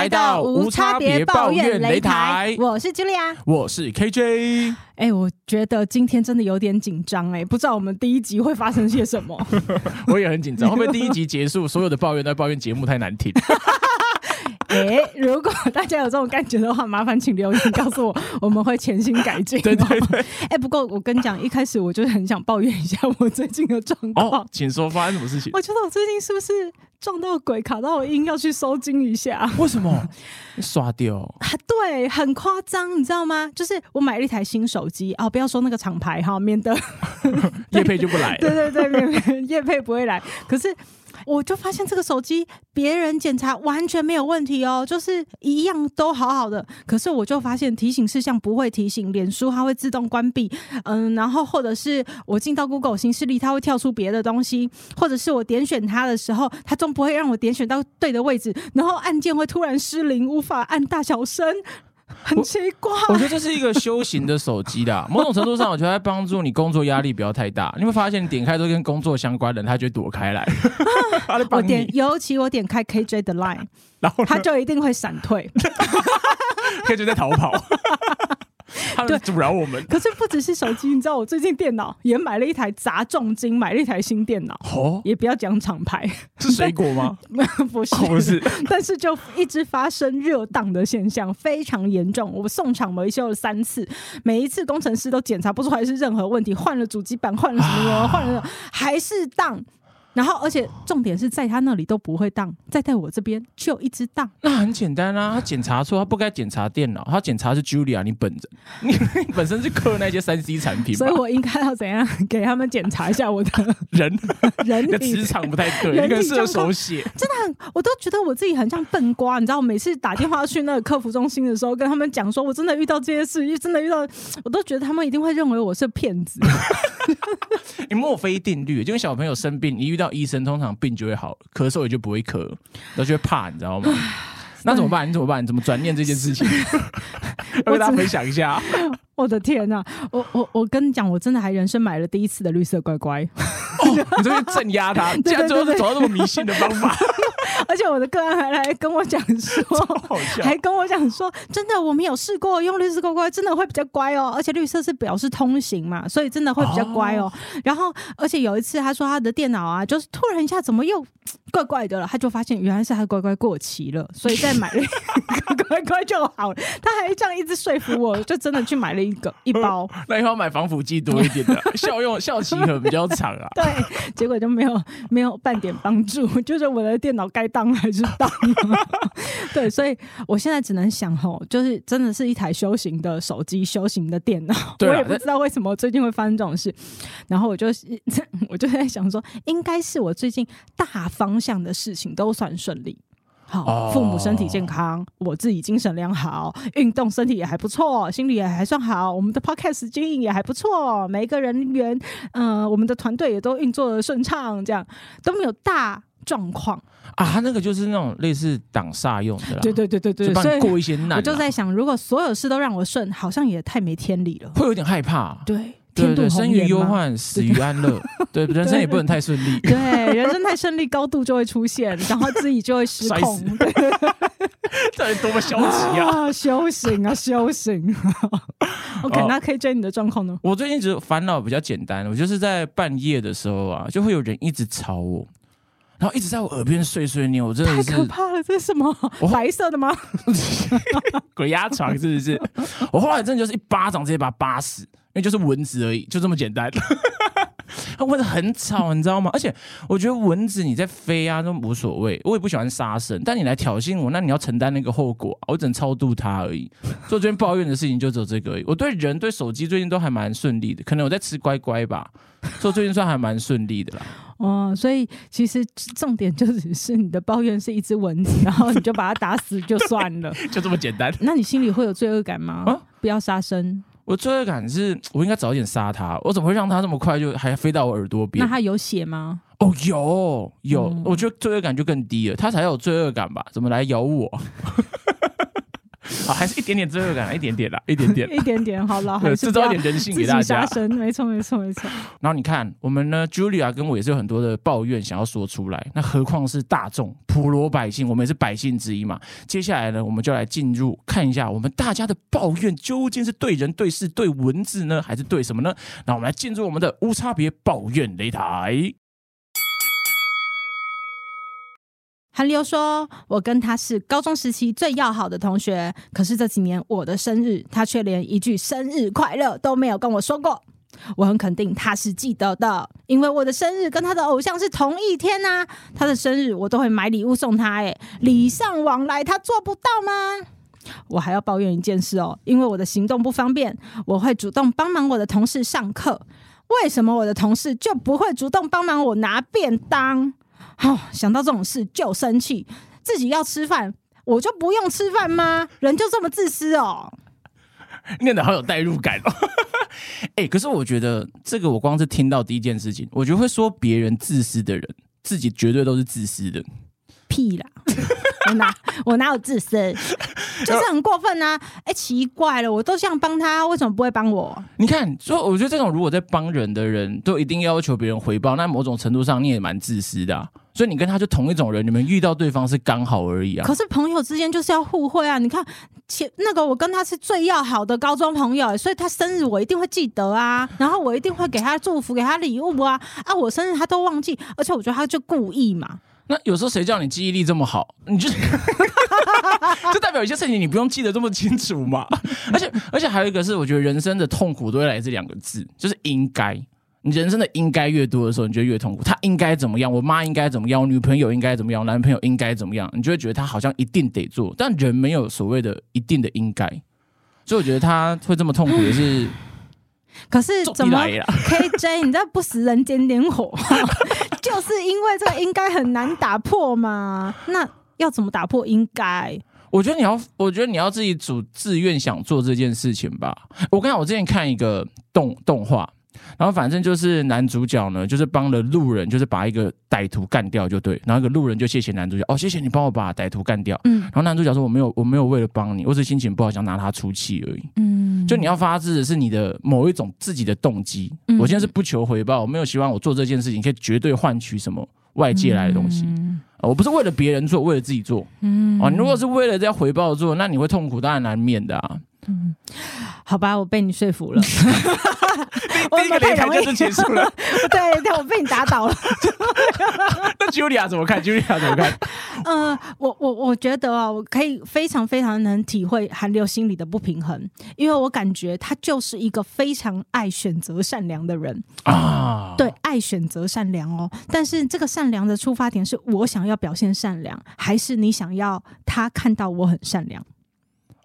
来到无差别抱怨擂台，我是 Julia，我是 KJ。哎、欸，我觉得今天真的有点紧张哎，不知道我们第一集会发生些什么。我也很紧张，会不会第一集结束，所有的抱怨都在抱怨节目太难听？哎、欸，如果大家有这种感觉的话，麻烦请留言告诉我，我们会潜心改进。对对对。哎、欸，不过我跟你讲，一开始我就很想抱怨一下我最近的状况。哦，请说，发生什么事情？我觉得我最近是不是撞到鬼，卡到我音，要去收惊一下？为什么？刷掉？啊，对，很夸张，你知道吗？就是我买了一台新手机哦，不要说那个厂牌哈，免得 业配就不来。对对对，业配不会来。可是。我就发现这个手机别人检查完全没有问题哦，就是一样都好好的。可是我就发现提醒事项不会提醒，脸书它会自动关闭，嗯，然后或者是我进到 Google 新势力，它会跳出别的东西，或者是我点选它的时候，它总不会让我点选到对的位置，然后按键会突然失灵，无法按大小声。很奇怪，我，我觉得这是一个修行的手机啦。某种程度上，我觉得在帮助你工作压力不要太大。你会发现，你点开都跟工作相关的，他就会躲开来。我点，尤其我点开 KJ 的 Line，然后他就一定会闪退，KJ 在逃跑。他们阻挠我们，可是不只是手机，你知道我最近电脑也买了一台砸重金买了一台新电脑，哦，也不要讲厂牌，是水果吗？不是，不是，但是就一直发生热档的现象，非常严重。我送厂维修了三次，每一次工程师都检查不出来是任何问题，换了主机板，换了什么什么，换了还是当。然后，而且重点是在他那里都不会当，再在我这边就一直当。那很简单啊，他检查错，他不该检查电脑，他检查是 Julia 你本人，你本身是刻那些三 C 产品，所以我应该要怎样给他们检查一下我的 人？人的磁场不太对，一个射手写，真的很，我都觉得我自己很像笨瓜，你知道，我每次打电话去那个客服中心的时候，跟他们讲说我真的遇到这些事，真的遇到，我都觉得他们一定会认为我是骗子。你墨菲定律，就跟小朋友生病，你遇到医生，通常病就会好，咳嗽也就不会咳，都就会怕，你知道吗？那怎么办？你怎么办？你怎么转念这件事情？要跟 大家分享一下。我的天呐、啊，我我我跟你讲，我真的还人生买了第一次的绿色乖乖。哦，你这边镇压他，竟然最后是走到这么迷信的方法。而且我的个案还来跟我讲说，还跟我讲说，真的我们有试过用绿色乖乖，真的会比较乖哦。而且绿色是表示通行嘛，所以真的会比较乖哦。哦然后，而且有一次他说他的电脑啊，就是突然一下怎么又 怪怪的了，他就发现原来是他乖乖过期了，所以再买了一个 乖乖就好了。他还这样一直说服我，就真的去买了一个一包。那以后买防腐剂多一点的，效用效期可比较长啊。对，结果就没有没有半点帮助，就是我的电脑该当还是当。对，所以我现在只能想吼，就是真的是一台修行的手机，修行的电脑。我也不知道为什么最近会发生这种事。然后我就 我就在想说，应该是我最近大方向的事情都算顺利。好，父母身体健康，我自己精神良好，运动身体也还不错，心理也还算好，我们的 podcast 经营也还不错，每一个人员，嗯、呃，我们的团队也都运作的顺畅，这样都没有大状况啊。他那个就是那种类似挡煞用的，对对对对对，帮你过一些难。我就在想，如果所有事都让我顺，好像也太没天理了，会有点害怕。对。对对，生于忧患，死于安乐。对，人生也不能太顺利。对，人生太顺利，高度就会出现，然后自己就会失控。到底多么消极啊！修行啊，修行。OK，那可以追你的状况呢？我最近只烦恼比较简单，我就是在半夜的时候啊，就会有人一直吵我，然后一直在我耳边碎碎念，我真的是太可怕了。这是什么？白色的吗？鬼压床是不是？我后来真的就是一巴掌直接把他巴死。因为就是蚊子而已，就这么简单。它蚊子很吵，你知道吗？而且我觉得蚊子你在飞啊都无所谓，我也不喜欢杀生。但你来挑衅我，那你要承担那个后果。我只能超度它而已。所以我最近抱怨的事情就只有这个而已。我对人对手机最近都还蛮顺利的，可能我在吃乖乖吧。所以最近算还蛮顺利的啦。哦，所以其实重点就只是你的抱怨是一只蚊子，然后你就把它打死就算了，就这么简单。那你心里会有罪恶感吗？啊，不要杀生。我罪恶感是我应该早点杀它，我怎么会让它这么快就还飞到我耳朵边？那它有血吗？哦，有有，嗯、我觉得罪恶感就更低了，它才有罪恶感吧？怎么来咬我？啊，还是一点点罪恶感，一点点啦，一点点，一点点，好了，制造一点人性给大家。没错，没错，没错。然后你看，我们呢，Julia 跟我也是有很多的抱怨想要说出来，那何况是大众普罗百姓，我们也是百姓之一嘛。接下来呢，我们就来进入看一下，我们大家的抱怨究竟是对人、对事、对文字呢，还是对什么呢？那我们来进入我们的无差别抱怨擂台。韩流说：“我跟他是高中时期最要好的同学，可是这几年我的生日，他却连一句生日快乐都没有跟我说过。我很肯定他是记得的，因为我的生日跟他的偶像是同一天呐。他的生日我都会买礼物送他，诶，礼尚往来，他做不到吗？我还要抱怨一件事哦，因为我的行动不方便，我会主动帮忙我的同事上课，为什么我的同事就不会主动帮忙我拿便当？”哦，想到这种事就生气，自己要吃饭，我就不用吃饭吗？人就这么自私哦？念得好有代入感哦。哎、可是我觉得这个，我光是听到第一件事情，我觉得会说别人自私的人，自己绝对都是自私的。屁啦！我哪我哪有自私？就是很过分啊！哎、欸，奇怪了，我都想帮他，为什么不会帮我？你看，所以我觉得这种如果在帮人的人都一定要求别人回报，那某种程度上你也蛮自私的、啊。所以你跟他就同一种人，你们遇到对方是刚好而已啊。可是朋友之间就是要互惠啊！你看前那个我跟他是最要好的高中朋友，所以他生日我一定会记得啊，然后我一定会给他祝福，给他礼物啊啊！我生日他都忘记，而且我觉得他就故意嘛。那有时候谁叫你记忆力这么好？你就 就代表有些事情你不用记得这么清楚嘛。而且而且还有一个是，我觉得人生的痛苦都会来自两个字，就是应该。你人生的应该越多的时候，你就越痛苦。他应该怎么样？我妈应该怎么样？我女朋友应该怎么样？我男朋友应该怎么样？你就会觉得他好像一定得做，但人没有所谓的一定的应该，所以我觉得他会这么痛苦也是。可是怎么 KJ，你这不食人间烟火？就是因为这个应该很难打破嘛？那要怎么打破应该？我觉得你要，我觉得你要自己主自愿想做这件事情吧。我刚才我之前看一个动动画。然后反正就是男主角呢，就是帮了路人，就是把一个歹徒干掉就对。然后一个路人就谢谢男主角，哦，谢谢你帮我把歹徒干掉。嗯。然后男主角说：“我没有，我没有为了帮你，我只是心情不好，想拿他出气而已。”嗯。就你要发自的是你的某一种自己的动机。嗯。我现在是不求回报，我没有希望我做这件事情可以绝对换取什么外界来的东西。嗯。我不是为了别人做，为了自己做。嗯。啊，你如果是为了要回报做，那你会痛苦，当然难免的啊。嗯。好吧，我被你说服了。第一个擂台就是结束了。对，对，我被你打倒了。那 Julia 怎么看？Julia 怎么看？嗯、呃，我我我觉得啊，我可以非常非常能体会韩流心里的不平衡，因为我感觉他就是一个非常爱选择善良的人啊。对，爱选择善良哦。但是这个善良的出发点是我想要表现善良，还是你想要他看到我很善良？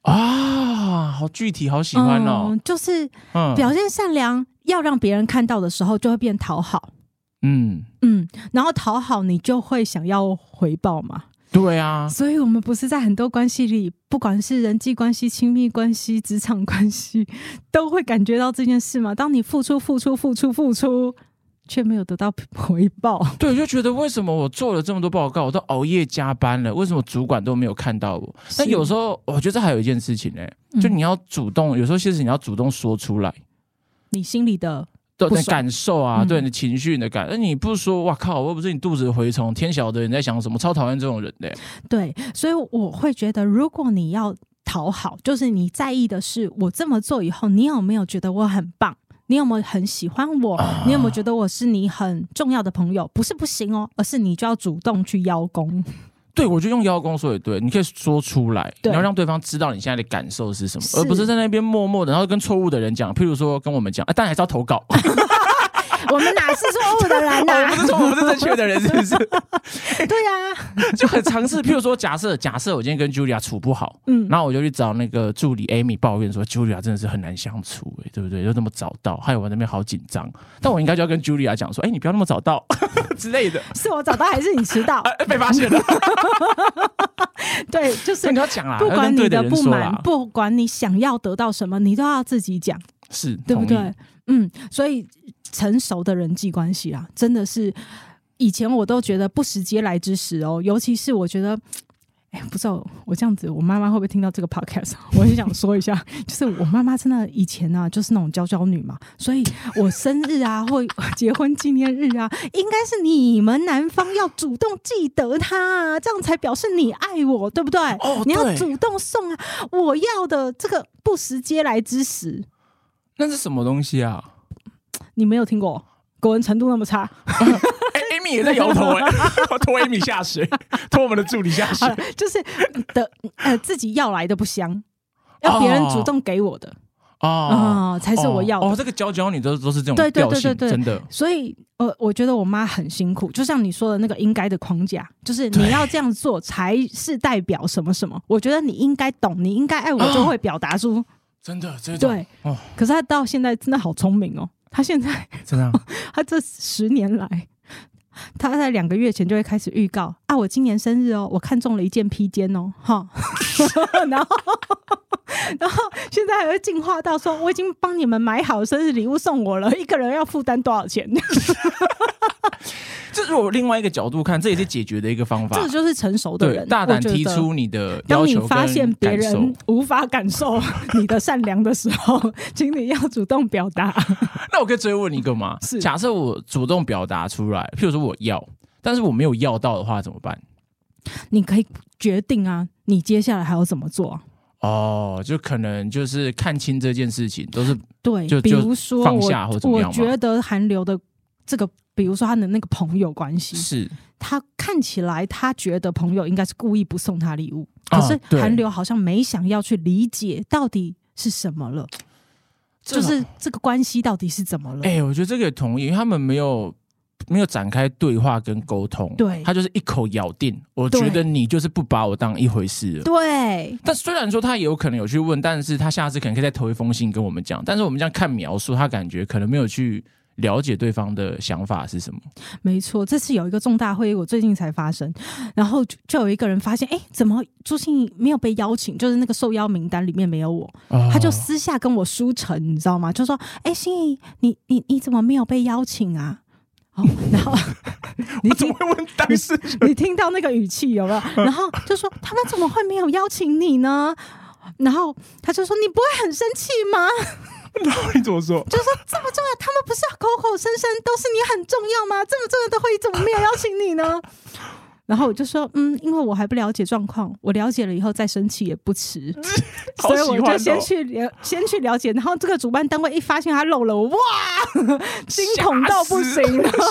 啊，好具体，好喜欢哦！嗯、就是表现善良，嗯、要让别人看到的时候，就会变讨好。嗯嗯，然后讨好你就会想要回报嘛。对啊，所以我们不是在很多关系里，不管是人际关系、亲密关系、职场关系，都会感觉到这件事吗？当你付出、付出、付出、付出。却没有得到 回报，对，就觉得为什么我做了这么多报告，我都熬夜加班了，为什么主管都没有看到我？是但有时候我觉得还有一件事情呢、欸，就你要主动，嗯、有时候其实你要主动说出来，你心里的对的感受啊，嗯、对你的情绪、你的感，那你不说，哇靠，我又不是你肚子的蛔虫，天晓得你在想什么，超讨厌这种人的、欸。对，所以我会觉得，如果你要讨好，就是你在意的是我这么做以后，你有没有觉得我很棒？你有没有很喜欢我？你有没有觉得我是你很重要的朋友？不是不行哦，而是你就要主动去邀功。对，我觉得用邀功说也对，你可以说出来，你要让对方知道你现在的感受是什么，而不是在那边默默的，然后跟错误的人讲。譬如说跟我们讲，啊，但还是要投稿。我们哪是错误的人呐、啊？我们是错，我不是正确的人，是不是？对呀、啊，就很尝试。譬如说，假设假设我今天跟 Julia 处不好，嗯，然后我就去找那个助理 Amy 抱怨说，Julia 真的是很难相处、欸，哎，对不对？又那么早到，害我那边好紧张。但我应该就要跟 Julia 讲说，哎、欸，你不要那么早到之类的。是我早到还是你迟到、啊？被发现了。对，就是你要讲啦，不管你的不满，不管你想要得到什么，你都要自己讲，是对不对？嗯，所以成熟的人际关系啊，真的是以前我都觉得不时嗟来之食哦，尤其是我觉得。不知道我这样子，我妈妈会不会听到这个 podcast？我很想说一下，就是我妈妈真的以前啊，就是那种娇娇女嘛，所以我生日啊或结婚纪念日啊，应该是你们男方要主动记得她，这样才表示你爱我，对不对？哦，你要主动送啊，我要的这个不时嗟来之食，那是什么东西啊？你没有听过？国文程度那么差？也在摇头哎、欸，拖 Amy 下水，拖我们的助理下水，就是的呃，自己要来的不香，要别人主动给我的哦，哦，才是我要的。哦，这个娇娇女都都是这种对对对对对，真的。所以呃，我觉得我妈很辛苦，就像你说的那个应该的框架，就是你要这样做才是代表什么什么。我觉得你应该懂，你应该爱我，就会表达出、哦、真的这对哦。可是他到现在真的好聪明哦，他现在 真的，他这十年来。他在两个月前就会开始预告啊，我今年生日哦，我看中了一件披肩哦，哈，然后然后现在还会进化到说，我已经帮你们买好生日礼物送我了，一个人要负担多少钱？这是我另外一个角度看，这也是解决的一个方法。这就是成熟的人大胆提出你的要求。当你发现别人无法感受你的善良的时候，请你要主动表达。那我可以追问你一个吗？是，假设我主动表达出来，譬如说我要，但是我没有要到的话怎么办？你可以决定啊，你接下来还要怎么做？哦，就可能就是看清这件事情，都是对，就比如说放下或怎么样。我觉得韩流的这个。比如说他的那个朋友关系，是他看起来他觉得朋友应该是故意不送他礼物，可是韩流好像没想要去理解到底是什么了，就是这个关系到底是怎么了？哎，我觉得这个也同意，因为他们没有没有展开对话跟沟通，对，他就是一口咬定，我觉得你就是不把我当一回事了，对。但虽然说他也有可能有去问，但是他下次可能可以再投一封信跟我们讲，但是我们这样看描述，他感觉可能没有去。了解对方的想法是什么？没错，这次有一个重大会议，我最近才发生，然后就，就有一个人发现，哎，怎么朱心怡没有被邀请？就是那个受邀名单里面没有我，哦、他就私下跟我书陈，你知道吗？就说，哎，心怡，你你你怎么没有被邀请啊？哦，然后 你怎么会问当事人？你听到那个语气有没有？然后就说他们怎么会没有邀请你呢？然后他就说，你不会很生气吗？然后你怎么说？就说这么重要，他们不是口口声声都是你很重要吗？这么重要的会议怎么没有邀请你呢？然后我就说，嗯，因为我还不了解状况，我了解了以后再生气也不迟，所以我就先去了，先去了解。然后这个主办单位一发现他漏了，哇，惊恐到不行，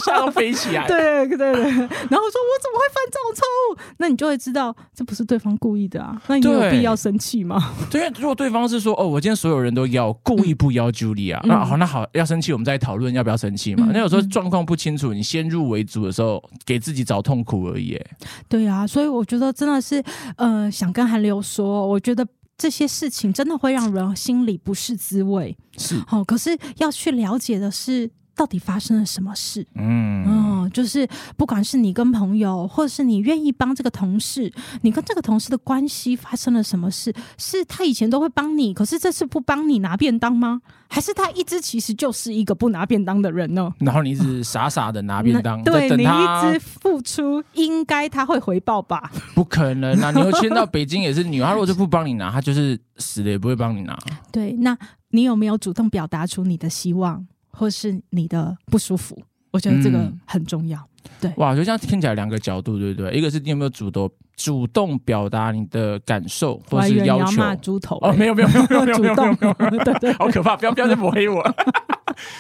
吓到飞起来。对对对，然后说我怎么会犯这种错误？那你就会知道这不是对方故意的啊，那你有必要生气吗？对，如果对方是说，哦，我今天所有人都要故意不邀 Julia，嗯，那好，那好，要生气我们再讨论要不要生气嘛。嗯，那有时候状况不清楚，你先入为主的时候，给自己找痛苦而已。对啊，所以我觉得真的是，呃，想跟韩流说，我觉得这些事情真的会让人心里不是滋味。是，哦，可是要去了解的是。到底发生了什么事？嗯，哦，就是不管是你跟朋友，或者是你愿意帮这个同事，你跟这个同事的关系发生了什么事？是他以前都会帮你，可是这次不帮你拿便当吗？还是他一直其实就是一个不拿便当的人呢？然后你一直傻傻的拿便当，嗯、对你一直付出，应该他会回报吧？不可能啊！你又迁到北京也是女儿，如果就不帮你拿，他就是死了也不会帮你拿。对，那你有没有主动表达出你的希望？或是你的不舒服，我觉得这个很重要。嗯、对，哇，我觉得这样听起来两个角度，对不对？一个是你有没有主动主动表达你的感受，或是要求？骂猪头、欸、哦，没有没有没有没有没有没有 对对，好可怕！不要不要再抹黑我。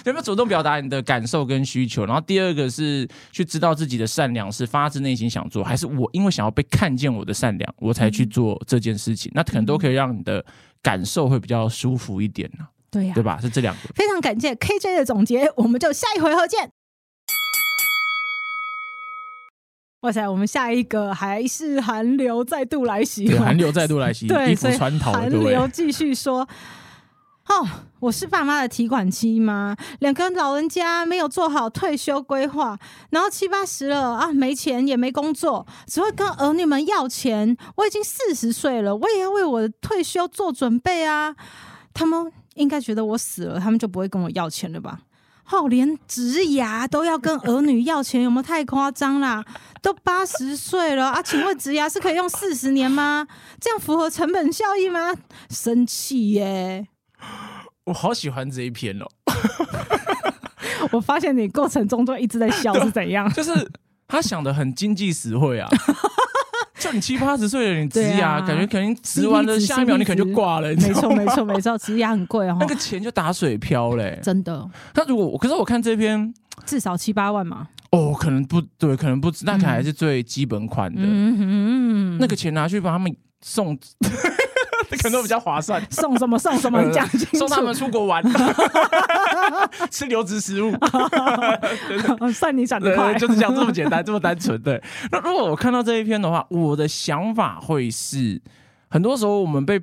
有没有主动表达你的感受跟需求？然后第二个是去知道自己的善良是发自内心想做，还是我因为想要被看见我的善良，我才去做这件事情？嗯、那可能都可以让你的感受会比较舒服一点呢。对呀、啊，对吧？是这两个。非常感谢 KJ 的总结，我们就下一回合见。哇塞，我们下一个还是寒流再度来袭，寒流再度来袭，对，衣服 穿透，寒流继续说。哦，我是爸妈的提款机吗？两个老人家没有做好退休规划，然后七八十了啊，没钱也没工作，只会跟儿女们要钱。我已经四十岁了，我也要为我的退休做准备啊。他们应该觉得我死了，他们就不会跟我要钱了吧？哦，连植牙都要跟儿女要钱，有没有太夸张啦？都八十岁了啊，请问植牙是可以用四十年吗？这样符合成本效益吗？生气耶！我好喜欢这一篇哦！我发现你过程中都一直在笑，是怎样？就是他想的很经济实惠啊！就你七八十岁了，你植牙，感觉肯定植完了，下一秒你可能就挂了。没错，没错，没错，植牙很贵哦，那个钱就打水漂嘞，真的。那如果可是我看这篇，至少七八万嘛？哦，可能不对，可能不止，那可能还是最基本款的。嗯，那个钱拿去帮他们送。可能比较划算，送什么送什么讲清楚，送他们出国玩，吃流质食物，算你想的快，就是这样这么简单，这么单纯。对，那如果我看到这一篇的话，我的想法会是，很多时候我们被。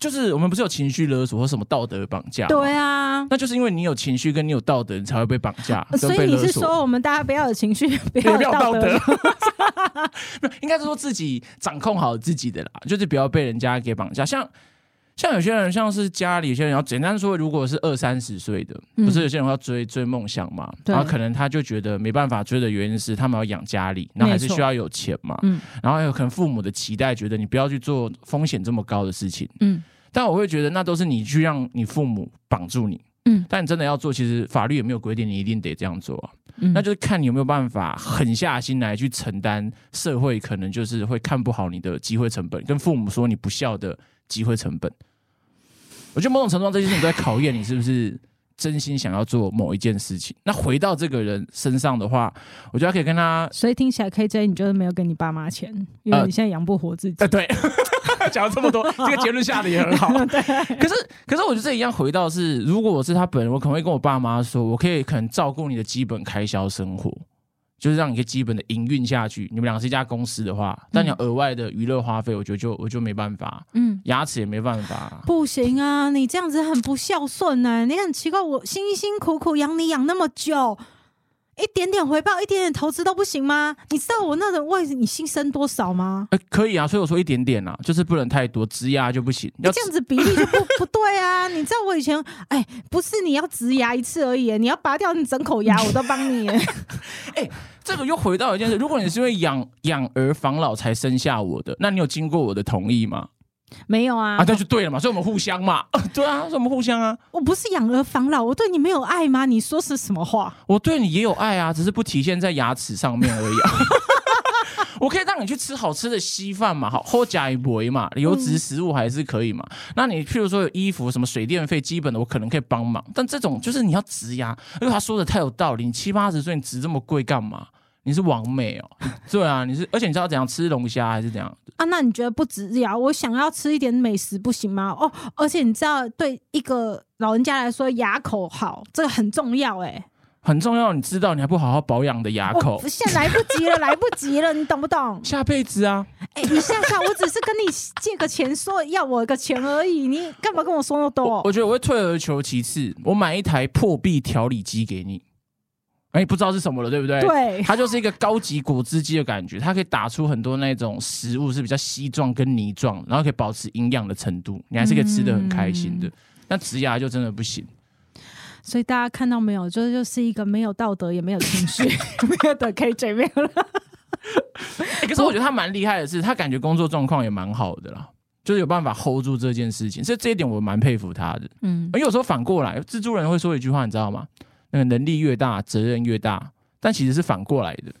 就是我们不是有情绪勒索或什么道德绑架？对啊，那就是因为你有情绪跟你有道德，你才会被绑架。所以你是说我们大家不要有情绪，不要有道德？应该是说自己掌控好自己的啦，就是不要被人家给绑架。像像有些人，像是家里有些人要简单说，如果是二三十岁的，不是有些人要追追梦想嘛？然后可能他就觉得没办法追的原因是他们要养家里，那还是需要有钱嘛。嗯，然后有可能父母的期待，觉得你不要去做风险这么高的事情。嗯，但我会觉得那都是你去让你父母绑住你。嗯，但你真的要做，其实法律也没有规定你一定得这样做啊。嗯，那就是看你有没有办法狠下心来去承担社会可能就是会看不好你的机会成本，跟父母说你不孝的。机会成本，我觉得某种程度上这件事情都在考验你是不是真心想要做某一件事情。那回到这个人身上的话，我觉得可以跟他，所以听起来 KJ 你就是没有给你爸妈钱，因为你现在养不活自己。呃，对，讲了这么多，这个结论下的也很好。对，可是可是我觉得这一样回到是，如果我是他本人，我可能会跟我爸妈说，我可以可能照顾你的基本开销生活。就是让你一个基本的营运下去。你们两个是一家公司的话，但你要额外的娱乐花费，我觉得就我就没办法。嗯，牙齿也没办法。不行啊，你这样子很不孝顺呢、欸。你很奇怪，我辛辛苦苦养你养那么久，一点点回报，一点点投资都不行吗？你知道我那种为你牺牲多少吗？呃，可以啊，所以我说一点点啊，就是不能太多，植牙就不行。要这样子比例就不 不对啊。你知道我以前，哎，不是你要植牙一次而已，你要拔掉你整口牙，我都帮你。哎。这个又回到一件事，如果你是因为养养儿防老才生下我的，那你有经过我的同意吗？没有啊，啊，那就对了嘛，所以我们互相嘛，对啊，所以我们互相啊。我不是养儿防老，我对你没有爱吗？你说是什么话？我对你也有爱啊，只是不体现在牙齿上面而已啊。我可以让你去吃好吃的稀饭嘛，好，好加一杯嘛，油脂食物还是可以嘛。嗯、那你譬如说有衣服什么水电费基本的，我可能可以帮忙。但这种就是你要植牙，因为他说的太有道理。你七八十岁你植这么贵干嘛？你是王美哦？对啊，你是，而且你知道怎样吃龙虾还是怎样啊？那你觉得不植牙，我想要吃一点美食不行吗？哦，而且你知道，对一个老人家来说，牙口好这个很重要哎、欸。很重要，你知道你还不好好保养的牙口，现在来不及了，来不及了，你懂不懂？下辈子啊！哎、欸，你下下，我只是跟你借个钱，说要我个钱而已，你干嘛跟我说那么多？我，我觉得我会退而求其次，我买一台破壁调理机给你。哎、欸，不知道是什么了，对不对？对，它就是一个高级果汁机的感觉，它可以打出很多那种食物是比较稀状跟泥状，然后可以保持营养的程度，你还是可以吃的很开心的。那、嗯、植牙就真的不行。所以大家看到没有，就就是一个没有道德也没有情绪 没有的 KJ 没有了。欸、可是我觉得他蛮厉害的是，他感觉工作状况也蛮好的啦，就是有办法 hold 住这件事情，所以这一点我蛮佩服他的。嗯，而有时候反过来，蜘蛛人会说一句话，你知道吗？那个能力越大，责任越大，但其实是反过来的，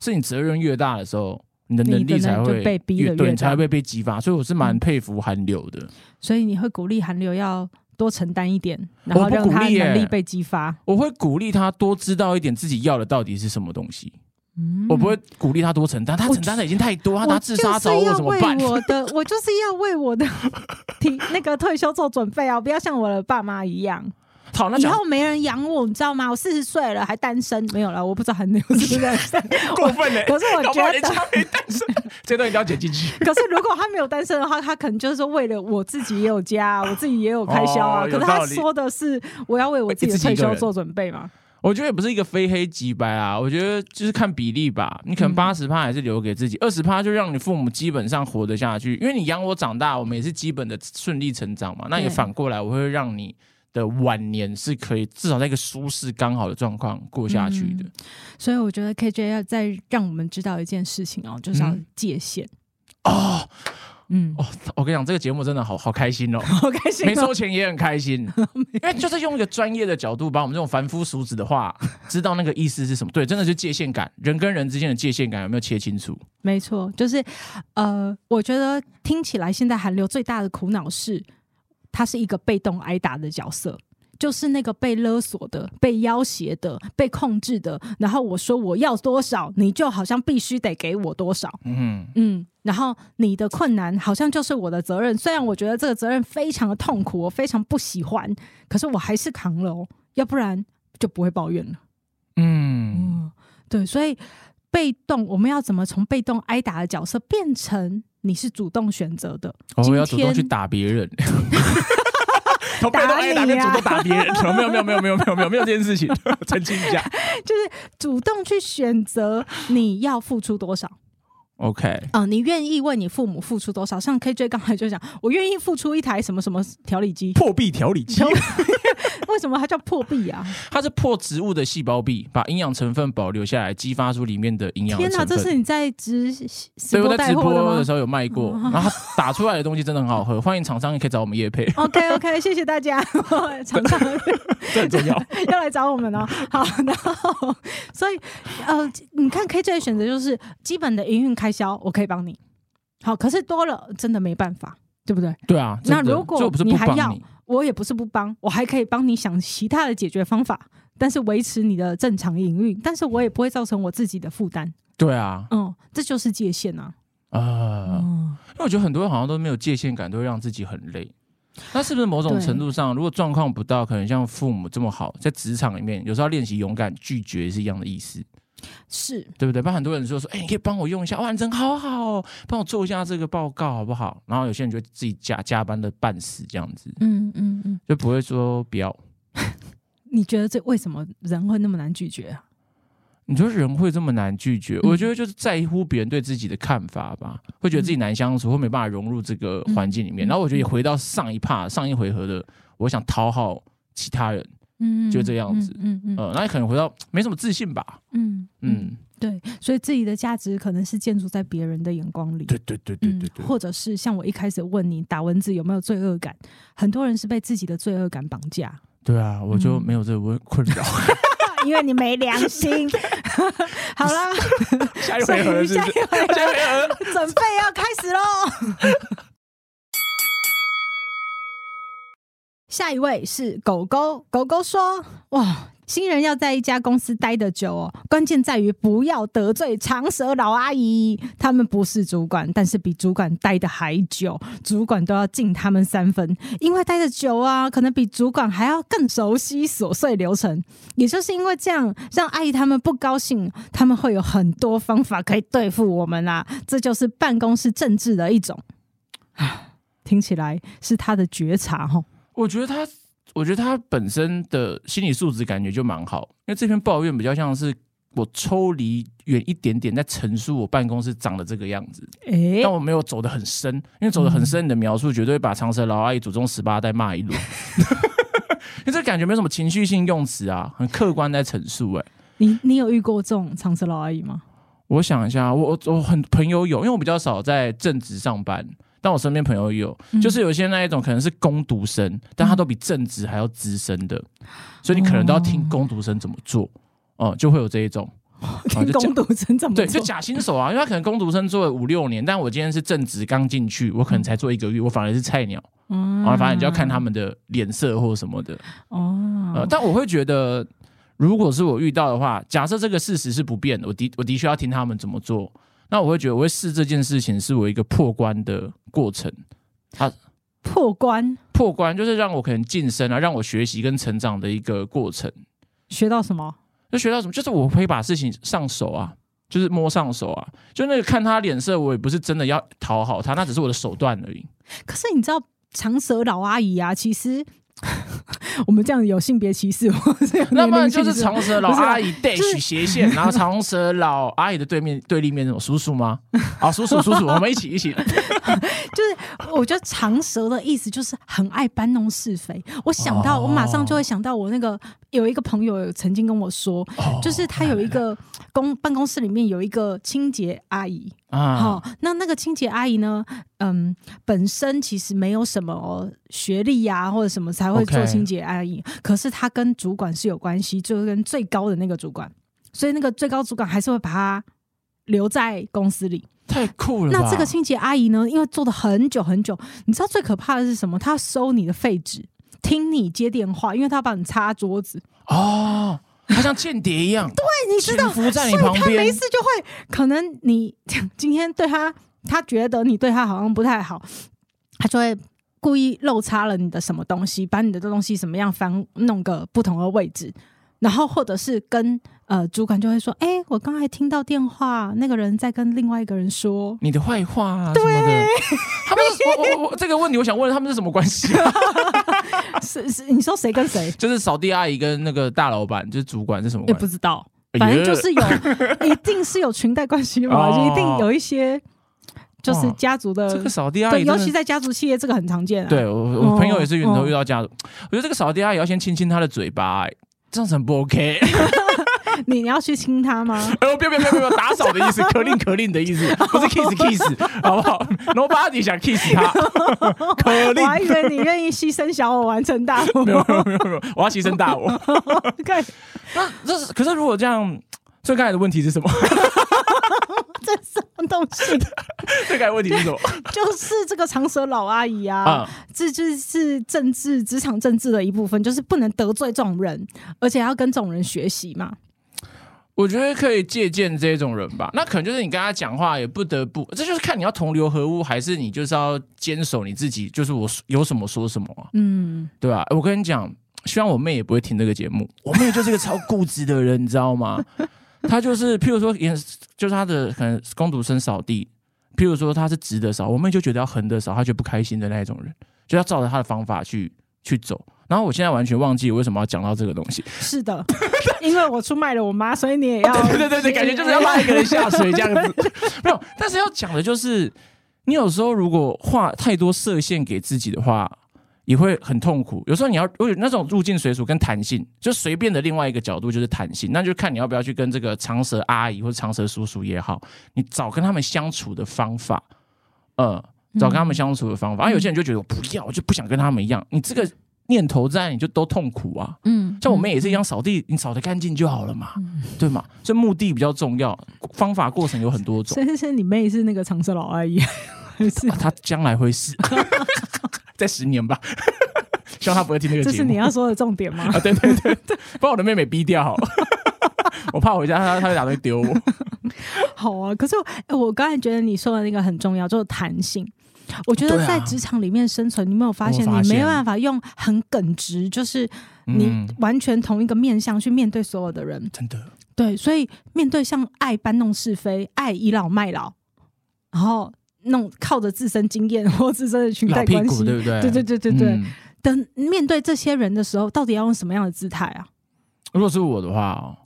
是你责任越大的时候，你的能力才会被逼的对，才会被激发。所以我是蛮佩服韩流的。所以你会鼓励韩流要。多承担一点，然后让他能力被激发。我会鼓励他多知道一点自己要的到底是什么东西。嗯，我不会鼓励他多承担，他承担的已经太多，他他自杀找我怎么办？我的，我就是要为我的 提那个退休做准备啊！不要像我的爸妈一样。好，那以后没人养我，你知道吗？我四十岁了还单身，没有了，我不知道还没有是不是 过分嘞？可是我觉得单身，这段一定要剪进去。可是如果他没有单身的话，他可能就是说为了我自己也有家，我自己也有开销啊。哦、可是他说的是我要为我自己的退休做准备嘛？我觉得也不是一个非黑即白啊，我觉得就是看比例吧。你可能八十趴还是留给自己，二十趴就让你父母基本上活得下去，因为你养我长大，我们也是基本的顺利成长嘛。那也反过来，我会让你。的晚年是可以至少在一个舒适刚好的状况过下去的，嗯，所以我觉得 KJ 要再让我们知道一件事情哦，就是要界限，嗯、哦，嗯。哦，我跟你讲，这个节目真的好好开心哦，好开心，哦，没收钱也很开心，因为就是用一个专业的角度把我们这种凡夫俗子的话知道那个意思是什么，对，真的是界限感，人跟人之间的界限感有没有切清楚？没错，就是呃，我觉得听起来现在韩流最大的苦恼是。他是一个被动挨打的角色，就是那个被勒索的、被要挟的、被控制的。然后我说我要多少，你就好像必须得给我多少。嗯嗯，然后你的困难好像就是我的责任。虽然我觉得这个责任非常的痛苦，我非常不喜欢，可是我还是扛了哦，要不然就不会抱怨了。嗯嗯，对，所以被动，我们要怎么从被动挨打的角色变成？你是主动选择的，我、哦、要主动去打别人，从被动挨打跟主动打别人，没有没有没有没有没有没有没有这件事情，澄清一下，就是主动去选择你要付出多少。OK，啊、呃，你愿意为你父母付出多少？像 KJ 刚才就讲，我愿意付出一台什么什么调理机，破壁调理机。为什么它叫破壁啊？它是破植物的细胞壁，把营养成分保留下来，激发出里面的营养。天哪，这是你在直所以我在直播的时候有卖过，哦、然后打出来的东西真的很好喝，欢迎厂商也可以找我们叶配。OK OK，谢谢大家，厂商这很重要，要来找我们哦。好，然后所以呃，你看 KJ 的选择就是基本的营运开销，我可以帮你。好，可是多了真的没办法，对不对？对啊。那如果你还要？我也不是不帮，我还可以帮你想其他的解决方法，但是维持你的正常营运，但是我也不会造成我自己的负担。对啊，嗯，这就是界限啊。啊、呃，嗯、因为我觉得很多人好像都没有界限感，都会让自己很累。那是不是某种程度上，如果状况不到，可能像父母这么好，在职场里面，有时候练习勇敢拒绝是一样的意思。是对不对？不然很多人说说，哎、欸，你可以帮我用一下，哇，人好好哦，帮我做一下这个报告好不好？然后有些人就会自己加加班的半死这样子，嗯嗯嗯，嗯嗯就不会说不要。你觉得这为什么人会那么难拒绝啊？你说人会这么难拒绝？嗯、我觉得就是在乎别人对自己的看法吧，会觉得自己难相处，会没办法融入这个环境里面。嗯、然后我觉得也回到上一趴、上一回合的，我想讨好其他人。嗯，就这样子，嗯嗯，呃，那你可能回到没什么自信吧，嗯嗯，对，所以自己的价值可能是建筑在别人的眼光里，对对对对对对，或者是像我一开始问你打蚊子有没有罪恶感，很多人是被自己的罪恶感绑架，对啊，我就没有这个困扰，因为你没良心。好了，下一回合，下一回合，准备要开始喽。下一位是狗狗，狗狗说：“哇，新人要在一家公司待得久哦，关键在于不要得罪长舌老阿姨。他们不是主管，但是比主管待得还久，主管都要敬他们三分，因为待得久啊，可能比主管还要更熟悉琐碎流程。也就是因为这样，让阿姨他们不高兴，他们会有很多方法可以对付我们啊。这就是办公室政治的一种，听起来是他的觉察哈。”我觉得他，我觉得他本身的心理素质感觉就蛮好，因为这篇抱怨比较像是我抽离远一点点，在陈述我办公室长的这个样子，欸、但我没有走得很深，因为走得很深，你的描述绝对把长舌老阿姨祖宗十八代骂一轮，因为这感觉没什么情绪性用词啊，很客观在陈述、欸。哎，你你有遇过这种长舌老阿姨吗？我想一下，我我我很朋友有，因为我比较少在正职上班。但我身边朋友有，就是有些那一种可能是工读生，嗯、但他都比正职还要资深的，嗯、所以你可能都要听工读生怎么做，哦、嗯，就会有这一种。听工读生怎么做？对，就假新手啊，因为他可能工读生做了五六年，但我今天是正职刚进去，我可能才做一个月，我反而是菜鸟，嗯，反正你就要看他们的脸色或什么的，哦、呃，但我会觉得。如果是我遇到的话，假设这个事实是不变的，我的我的确要听他们怎么做，那我会觉得我会视这件事情是我一个破关的过程。他、啊、破关，破关就是让我可能晋升啊，让我学习跟成长的一个过程。学到什么？就学到什么？就是我可以把事情上手啊，就是摸上手啊。就那个看他脸色，我也不是真的要讨好他，那只是我的手段而已。可是你知道长舌老阿姨啊，其实。我们这样有性别歧视吗？那么就是长舌老阿姨 dash 斜线，然后长舌老阿姨的对面对立面那种叔叔吗？啊，叔叔叔叔，我们一起一起。就是我觉得长舌的意思就是很爱搬弄是非。我想到，我马上就会想到我那个有一个朋友曾经跟我说，就是他有一个公办公室里面有一个清洁阿姨啊，好，那那个清洁阿姨呢，嗯，本身其实没有什么学历呀、啊，或者什么才会做清洁阿姨。可是她跟主管是有关系，就跟最高的那个主管，所以那个最高主管还是会把她留在公司里。太酷了！那这个清洁阿姨呢？因为做的很久很久，你知道最可怕的是什么？她收你的废纸，听你接电话，因为她要帮你擦桌子。哦，她像间谍一样。对，你知道，伏在你旁边，所以她没事就会可能你今天对他，他觉得你对他好像不太好，他就会。故意漏插了你的什么东西，把你的东西什么样翻弄个不同的位置，然后或者是跟呃主管就会说：“哎、欸，我刚才听到电话，那个人在跟另外一个人说你的坏话啊什么的。对” 他们是我我我这个问题，我想问他们是什么关系、啊？是是，你说谁跟谁？就是扫地阿姨跟那个大老板，就是主管是什么关系？也不知道，反正就是有，一定是有裙带关系嘛，就一定有一些。就是家族的这个扫地阿姨，尤其在家族企业，这个很常见啊。对，我我朋友也是源头遇到家族，我觉得这个扫地阿姨要先亲亲她的嘴巴、欸，这样子很不 OK。你你要去亲他吗？哎呦，不要不要不要，打扫的意思，可令可令的意思，不是 kiss kiss，好不好？Nobody 想 kiss 他，可令。我还以为你愿意牺牲小我完成大我。没有没有没有没有，我要牺牲大我。对，那这是可是如果这样，最刚才的问题是什么？这什么东西？这个问题是什么？就是这个长舌老阿姨啊，这就是政治职场政治的一部分，就是不能得罪这种人，而且要跟这种人学习嘛。我觉得可以借鉴这种人吧。那可能就是你跟他讲话也不得不，这就是看你要同流合污，还是你就是要坚守你自己，就是我有什么说什么啊。嗯，对吧？我跟你讲，希望我妹也不会听这个节目。我妹就是一个超固执的人，你知道吗？她就是，譬如说，也就是她的可能工读生扫地，譬如说她是直的扫，我妹就觉得要横的扫，她就不开心的那一种人，就要照着她的方法去去走。然后我现在完全忘记我为什么要讲到这个东西。是的，因为我出卖了我妈，所以你也要对对对对，感觉就是要拉一个人下水这样子。没有，但是要讲的就是，你有时候如果画太多设限给自己的话。也会很痛苦。有时候你要有那种入境随俗跟弹性，就随便的另外一个角度就是弹性，那就看你要不要去跟这个长舌阿姨或者长舌叔叔也好，你找跟他们相处的方法，呃，找跟他们相处的方法。而、嗯啊、有些人就觉得我不要，我就不想跟他们一样。你这个念头在，你就都痛苦啊。嗯，像我们也是一样，扫地你扫得干净就好了嘛，嗯、对吗？所以目的比较重要，方法过程有很多种。先生，你妹是那个长舌老阿姨，是她将来会是。在十年吧，希望她不会听那个节目。这是你要说的重点吗？啊，对对对对，把我的妹妹逼掉好了，我怕回家她她会打算丢我。好啊，可是我我刚才觉得你说的那个很重要，就是弹性。我觉得在职场里面生存，啊、你没有发现你没办法用很耿直，就是你完全同一个面向去面对所有的人。嗯、真的，对，所以面对像爱搬弄是非、爱倚老卖老，然后。弄靠着自身经验 或自身的裙带关系，对不对？对对对对对。嗯、等面对这些人的时候，到底要用什么样的姿态啊？如果是我的话，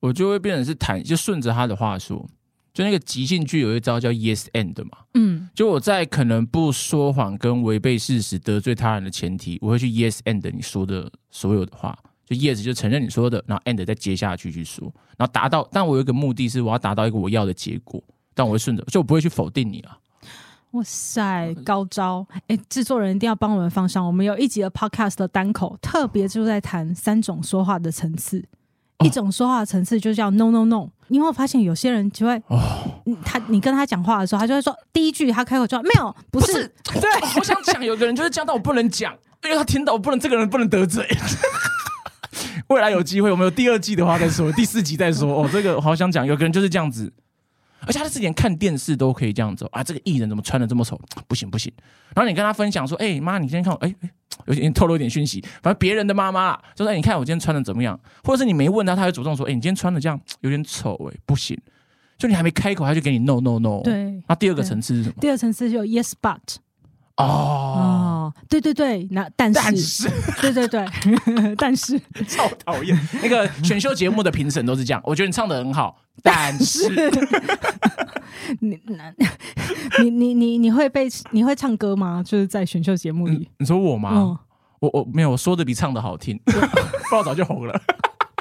我就会变成是坦，就顺着他的话说。就那个即兴剧有一招叫 yes and 嘛，嗯，就我在可能不说谎跟违背事实得罪他人的前提，我会去 yes and 你说的所有的话，就 yes 就承认你说的，然后 and 再接下去去说，然后达到。但我有一个目的是我要达到一个我要的结果，但我会顺着，就我不会去否定你啊。哇塞，高招！哎，制作人一定要帮我们放上。我们有一集的 podcast 的单口，特别就在谈三种说话的层次。哦、一种说话的层次就叫 no no no。你有没有发现有些人就会，哦、他你跟他讲话的时候，他就会说第一句他开口就说没有，不是。不是对，我想讲，有个人就是讲到我不能讲，因为他听到我不能，这个人不能得罪。未来有机会，我们有第二季的话再说，第四集再说。哦，这个我好想讲，有个人就是这样子，而且他之前看电视都可以这样子啊。这个艺人怎么穿的这么丑？不行不行。然后你跟他分享说，哎、欸、妈，你今天看我，哎、欸、哎，有点透露一点讯息。反正别人的妈妈就说，哎，你看我今天穿的怎么样？或者是你没问他，他会主动说，哎、欸，你今天穿的这样 有点丑，哎，不行。就你还没开口，他就给你 no no no。对。那第二个层次是什么？第二层次就 yes but。哦哦，对对对，那但是，但是对对对，但是超讨厌那个选秀节目的评审都是这样。我觉得你唱的很好，但是，你你你你你会被你会唱歌吗？就是在选秀节目里，嗯、你说我吗？嗯、我我没有，我说的比唱的好听，不然早就红了。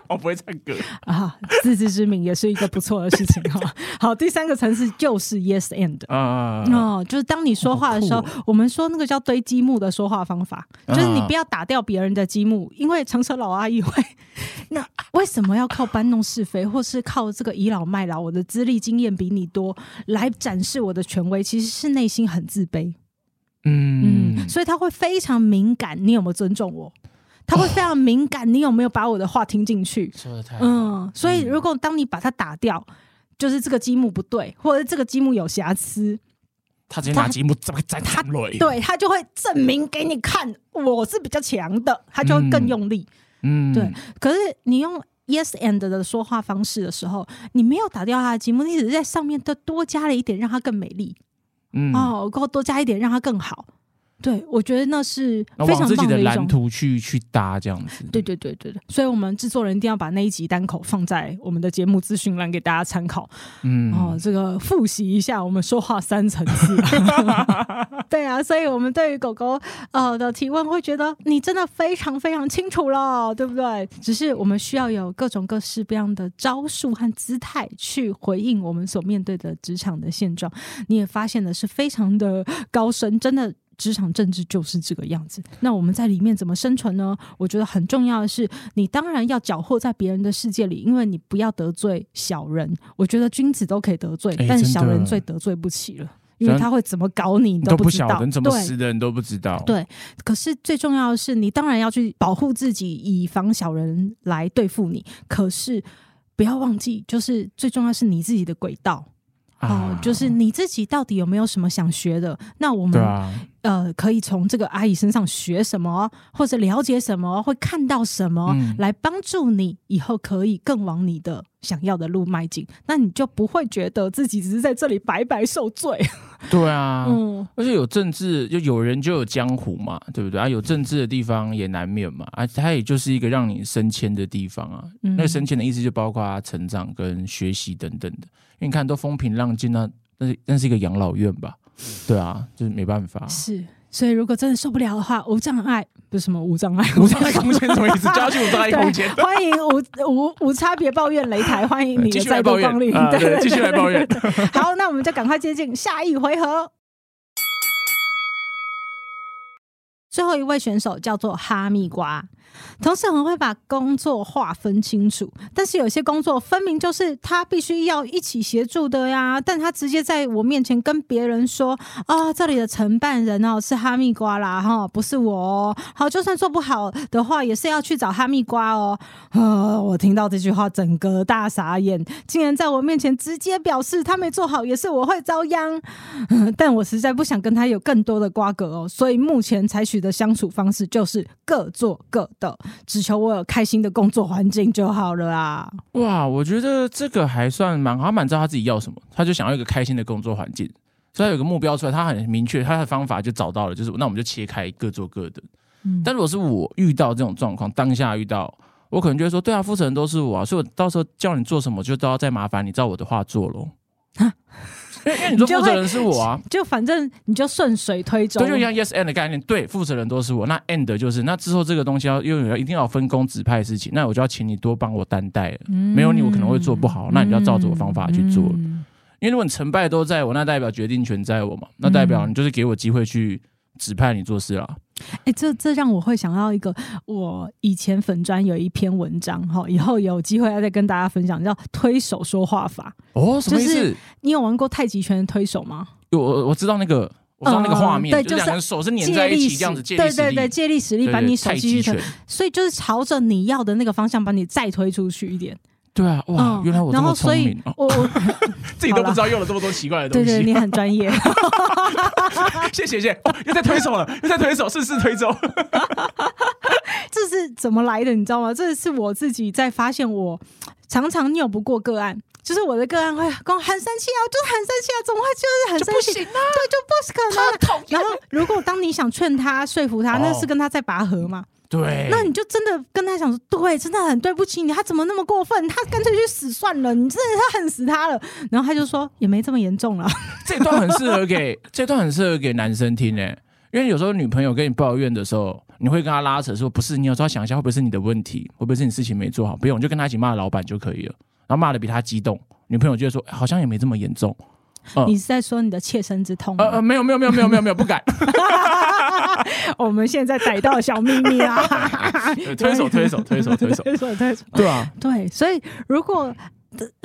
我不会唱歌啊，自知之明也是一个不错的事情哈。好，第三个层次就是 yes and 啊，哦，就是当你说话的时候，我们说那个叫堆积木的说话方法，就是你不要打掉别人的积木，因为长车老阿姨会。那为什么要靠搬弄是非，或是靠这个倚老卖老？我的资历经验比你多来展示我的权威，其实是内心很自卑。嗯嗯，所以他会非常敏感，你有没有尊重我？他会非常敏感，你有没有把我的话听进去？说的太。嗯，所以如果当你把它打掉，就是这个积木不对，或者这个积木有瑕疵，他直接拿积木怎么在他对他就会证明给你看，我是比较强的，他就会更用力。嗯，对。可是你用 yes and 的说话方式的时候，你没有打掉他的积木，你只是在上面都多加了一点，让它更美丽。嗯，哦，然后多加一点，让它更好。对，我觉得那是非常自己的蓝图去去搭这样子。对对对对对，所以我们制作人一定要把那一集单口放在我们的节目资讯栏给大家参考。嗯，哦，这个复习一下我们说话三层次。对啊，所以我们对于狗狗呃的提问会觉得你真的非常非常清楚了，对不对？只是我们需要有各种各式各样的招数和姿态去回应我们所面对的职场的现状。你也发现的是非常的高深，真的。职场政治就是这个样子。那我们在里面怎么生存呢？我觉得很重要的是，你当然要搅和在别人的世界里，因为你不要得罪小人。我觉得君子都可以得罪，欸、但是小人最得罪不起了，因为他会怎么搞你，你都不知道，人怎么死的人都不知道。对，可是最重要的是，你当然要去保护自己，以防小人来对付你。可是不要忘记，就是最重要是你自己的轨道。哦，就是你自己到底有没有什么想学的？那我们、啊、呃可以从这个阿姨身上学什么，或者了解什么，会看到什么，嗯、来帮助你以后可以更往你的想要的路迈进。那你就不会觉得自己只是在这里白白受罪。对啊，嗯，而且有政治，就有人就有江湖嘛，对不对啊？有政治的地方也难免嘛，啊，它也就是一个让你升迁的地方啊。嗯、那升迁的意思就包括成长跟学习等等的。你看，都风平浪静那那是那是一个养老院吧？对啊，就是没办法。是，所以如果真的受不了的话，无障碍不是什么无障碍，无障碍空间什么意思？就要去无障碍空间。欢迎无无无差别抱怨擂台，欢迎你的再度光临。对，继续来抱怨。好，那我们就赶快接近下一回合。最后一位选手叫做哈密瓜。同事很会把工作划分清楚，但是有些工作分明就是他必须要一起协助的呀。但他直接在我面前跟别人说：“啊、这里的承办人哦是哈密瓜啦，哈，不是我哦。好，就算做不好的话，也是要去找哈密瓜哦。”啊，我听到这句话，整个大傻眼，竟然在我面前直接表示他没做好，也是我会遭殃。但我实在不想跟他有更多的瓜葛哦，所以目前采取的相处方式就是各做各的。只求我有开心的工作环境就好了啊！哇，我觉得这个还算蛮好，他蛮知道他自己要什么，他就想要一个开心的工作环境，所以他有个目标出来，他很明确，他的方法就找到了，就是那我们就切开各做各的。嗯，但如果是我遇到这种状况，当下遇到，我可能就会说，对啊，负责人都是我啊，所以我到时候叫你做什么，就都要再麻烦你照我的话做喽。因 为因为你说负责人是我啊，就，就反正你就顺水推舟，对，就像 yes and 的概念，对，负责人都是我，那 and 就是那之后这个东西要又有一定要分工指派的事情，那我就要请你多帮我担待了，嗯、没有你我可能会做不好，那你就要照着我方法去做，嗯、因为如果你成败都在我，那代表决定权在我嘛，那代表你就是给我机会去指派你做事了。哎、欸，这这让我会想到一个，我以前粉专有一篇文章哈，以后有机会要再跟大家分享，叫推手说话法。哦，什么意思？你有玩过太极拳的推手吗？我我知道那个，我知道那个画面，对，就是两个手是粘在一起这样子，对对对，借力使力把你手继续推，所以就是朝着你要的那个方向把你再推出去一点。对啊，哇，原来我这么聪明，我我 自己都不知道用了这么多奇怪的东西。对对，你很专业，谢谢谢，又在推手了，又在推手，试试推手。这是怎么来的？你知道吗？这是我自己在发现，我常常拗不过个案。就是我的个案会跟我很生气啊，就是很生气啊，怎么会就是很生气？啊、对，就不是可能。然后，如果当你想劝他、说服他，那是跟他在拔河嘛？对。那你就真的跟他讲说，对，真的很对不起你，他怎么那么过分？他干脆去死算了，你真的他恨死他了。然后他就说，也没这么严重了。这段很适合给这段很适合给男生听诶，因为有时候女朋友跟你抱怨的时候，你会跟他拉扯说，不是，你有时候想一下，会不会是你的问题？会不会是你事情没做好？不用，你就跟他一起骂老板就可以了。然后骂的比他激动，女朋友就会说好像也没这么严重。呃、你是在说你的切身之痛？呃呃，没有没有没有没有没有没有不敢。我们现在逮到小秘密啊！推手推手推手推手 推手推手，对啊，对，所以如果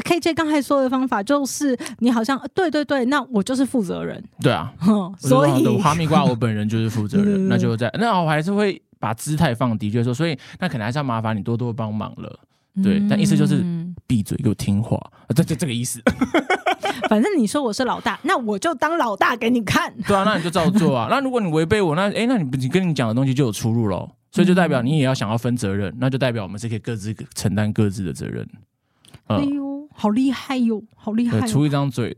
KJ 刚才说的方法就是你好像对对对，那我就是负责人。对啊，嗯、所以哈密瓜我本人就是负责人，那就在那我还是会把姿态放低，就是说，所以那可能还是要麻烦你多多帮忙了。对，但意思就是闭嘴给我听话，啊这这这个意思。反正你说我是老大，那我就当老大给你看。对啊，那你就照做啊。那如果你违背我，那哎，那你你跟你讲的东西就有出入喽。所以就代表你也要想要分责任，那就代表我们是可以各自承担各自的责任。哎呦，好厉害哟，好厉害！出一张嘴。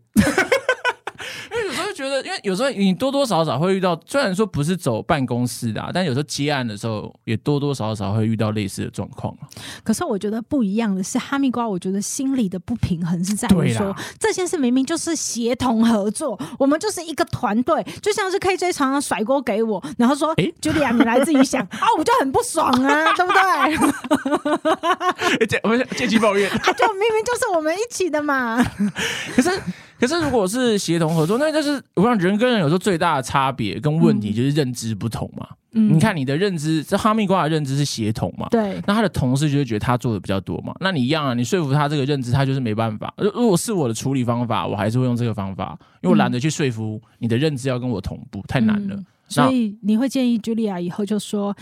觉得，因为有时候你多多少少会遇到，虽然说不是走办公室的，但有时候接案的时候，也多多少少会遇到类似的状况。可是我觉得不一样的是，哈密瓜，我觉得心里的不平衡是在于说，这件事明明就是协同合作，我们就是一个团队，就像是 KJ 常常甩锅给我，然后说：“哎，Julia，你来自己想 啊，我就很不爽啊，对不对？” 借我们借机抱怨，啊，就明明就是我们一起的嘛。可是。可是，如果是协同合作，那就是我想人跟人有时候最大的差别跟问题就是认知不同嘛。嗯，你看你的认知，这哈密瓜的认知是协同嘛？对。那他的同事就会觉得他做的比较多嘛？那你一样啊，你说服他这个认知，他就是没办法。如果是我的处理方法，我还是会用这个方法，因为我懒得去说服你的认知要跟我同步，太难了。嗯，所以你会建议 Julia 以后就说。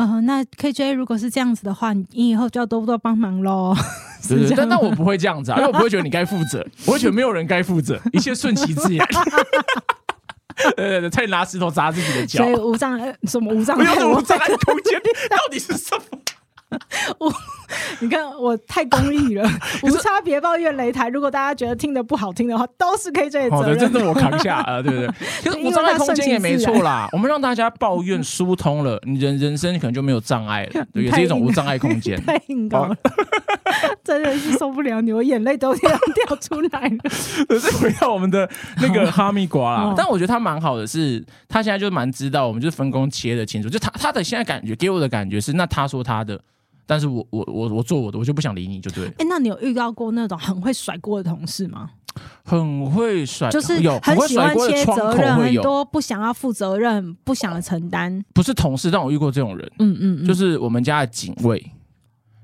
呃，那 KJ 如果是这样子的话，你以后就要多多帮忙喽。对对，但但我不会这样子啊，因为我不会觉得你该负责，我会觉得没有人该负责，一切顺其自然。对 对对，差点拿石头砸自己的脚。所以无障碍什么无障碍？没有无障碍空间，到底是什么？我，你看我太公益了，无差别抱怨擂台。如果大家觉得听的不好听的话，都是 KJ 的责任。真的我扛下 啊，对不对？可是无障碍空间也没错啦。我们让大家抱怨疏通了，你人人生可能就没有障碍了，对，也是一种无障碍空间。太硬高了，真的是受不了你，我眼泪都要掉出来了。可是回到我们的那个哈密瓜啦，但我觉得他蛮好的是，是他现在就蛮知道我们就是分工切的清楚。就他他的现在感觉给我的感觉是，那他说他的。但是我我我我做我的，我就不想理你就对。哎，那你有遇到过那种很会甩锅的同事吗？很会甩，就是有很喜欢切责任，很多不想要负责任，不想要承担。不是同事，但我遇过这种人。嗯嗯，就是我们家的警卫，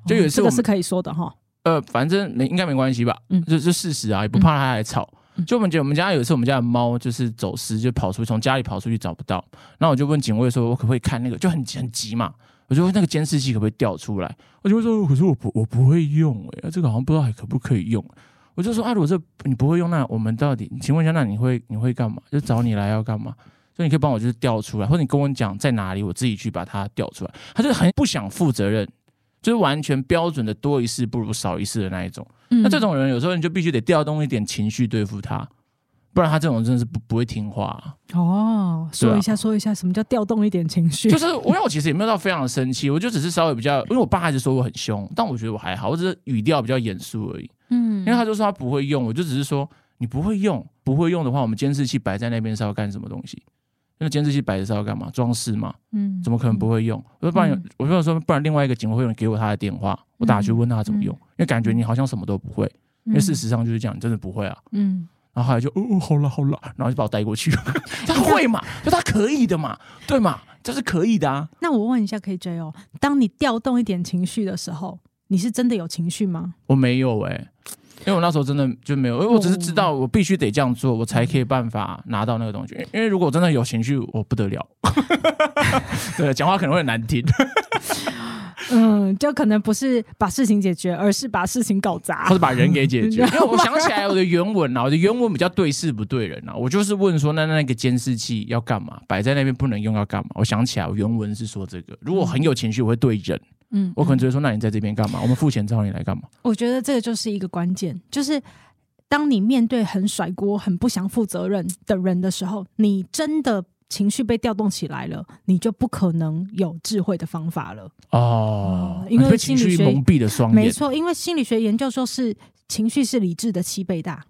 就有一次是可以说的哈。呃，反正没应该没关系吧？嗯，就就事实啊，也不怕他来吵。就我们家我们家有一次，我们家的猫就是走失，就跑出去，从家里跑出去找不到。然后我就问警卫说：“我可不可以看那个？”就很很急嘛。我就问那个监视器可不可以调出来？我就会说，可是我不我不会用哎、欸，这个好像不知道还可不可以用。我就说啊，如果这你不会用，那我们到底？请问一下，那你会你会干嘛？就找你来要干嘛？所以你可以帮我就是调出来，或者你跟我讲在哪里，我自己去把它调出来。他就很不想负责任，就是完全标准的多一事不如少一事的那一种。嗯、那这种人有时候你就必须得调动一点情绪对付他。不然他这种真的是不不会听话、啊、哦。说一下，说一下，什么叫调动一点情绪？就是我，因为我其实也没有到非常的生气，我就只是稍微比较，因为我爸一直说我很凶，但我觉得我还好，我只是语调比较严肃而已。嗯，因为他就说他不会用，我就只是说你不会用，不会用的话，我们监视器摆在那边是要干什么东西？因为监视器摆着是要干嘛？装饰嘛。嗯，怎么可能不会用？我说不然，嗯、我就说不然，另外一个警卫会员给我他的电话，我打去问他怎么用，嗯、因为感觉你好像什么都不会，嗯、因为事实上就是这样，你真的不会啊。嗯。然后后来就哦哦，好了好了，然后就把我带过去。他 会嘛？就他可以的嘛？对嘛？这是可以的啊。那我问一下 KJ 哦，当你调动一点情绪的时候，你是真的有情绪吗？我没有哎、欸。因为我那时候真的就没有，因为我只是知道我必须得这样做，我才可以办法拿到那个东西。因为如果真的有情绪，我不得了，对，讲话可能会很难听。嗯，就可能不是把事情解决，而是把事情搞砸，或者把人给解决。因为我想起来我的原文啊，我的原文比较对事不对人啊。我就是问说，那那个监视器要干嘛？摆在那边不能用要干嘛？我想起来，我原文是说这个。如果很有情绪，我会对人。嗯，我可能就会说，那你在这边干嘛？我们付钱找你来干嘛？我觉得这个就是一个关键，就是当你面对很甩锅、很不想负责任的人的时候，你真的。情绪被调动起来了，你就不可能有智慧的方法了哦。因为心理学蒙蔽了双眼，没错，因为心理学研究说是情绪是理智的七倍大。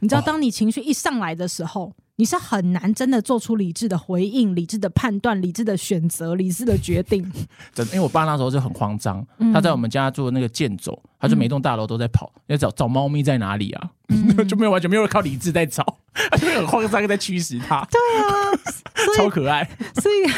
你知道，当你情绪一上来的时候，哦、你是很难真的做出理智的回应、理智的判断、理智的选择、理智的决定。真的，因为我爸那时候就很慌张，他在我们家做那个健走，他就每栋大楼都在跑，要找找猫咪在哪里啊，嗯、就没有完全没有靠理智在找。他就很慌张，在驱使他。对啊，超可爱。所以，